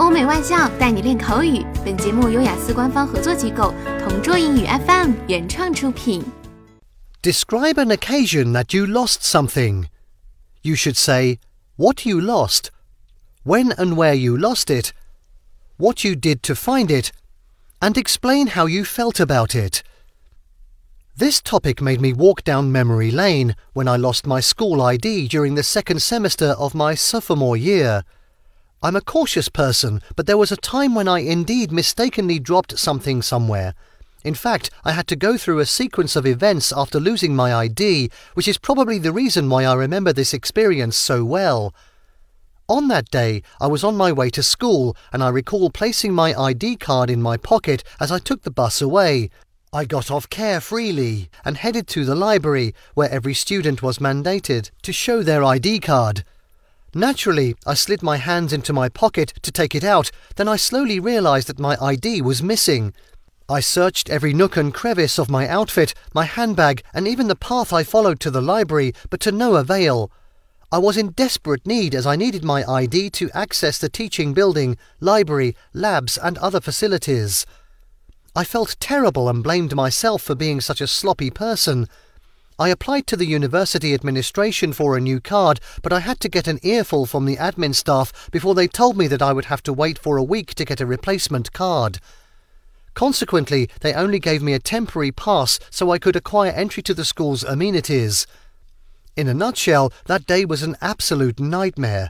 欧美外教带你练口语。本节目由雅思官方合作机构同桌英语 FM 原创出品。Describe an occasion that you lost something. You should say what you lost, when and where you lost it, what you did to find it, and explain how you felt about it. This topic made me walk down memory lane when I lost my school ID during the second semester of my sophomore year. I'm a cautious person, but there was a time when I indeed mistakenly dropped something somewhere. In fact, I had to go through a sequence of events after losing my ID, which is probably the reason why I remember this experience so well. On that day, I was on my way to school, and I recall placing my ID card in my pocket as I took the bus away. I got off carefreely and headed to the library, where every student was mandated to show their ID card. Naturally, I slid my hands into my pocket to take it out, then I slowly realized that my ID was missing. I searched every nook and crevice of my outfit, my handbag, and even the path I followed to the library, but to no avail. I was in desperate need as I needed my ID to access the teaching building, library, labs, and other facilities. I felt terrible and blamed myself for being such a sloppy person. I applied to the university administration for a new card, but I had to get an earful from the admin staff before they told me that I would have to wait for a week to get a replacement card. Consequently, they only gave me a temporary pass so I could acquire entry to the school's amenities. In a nutshell, that day was an absolute nightmare.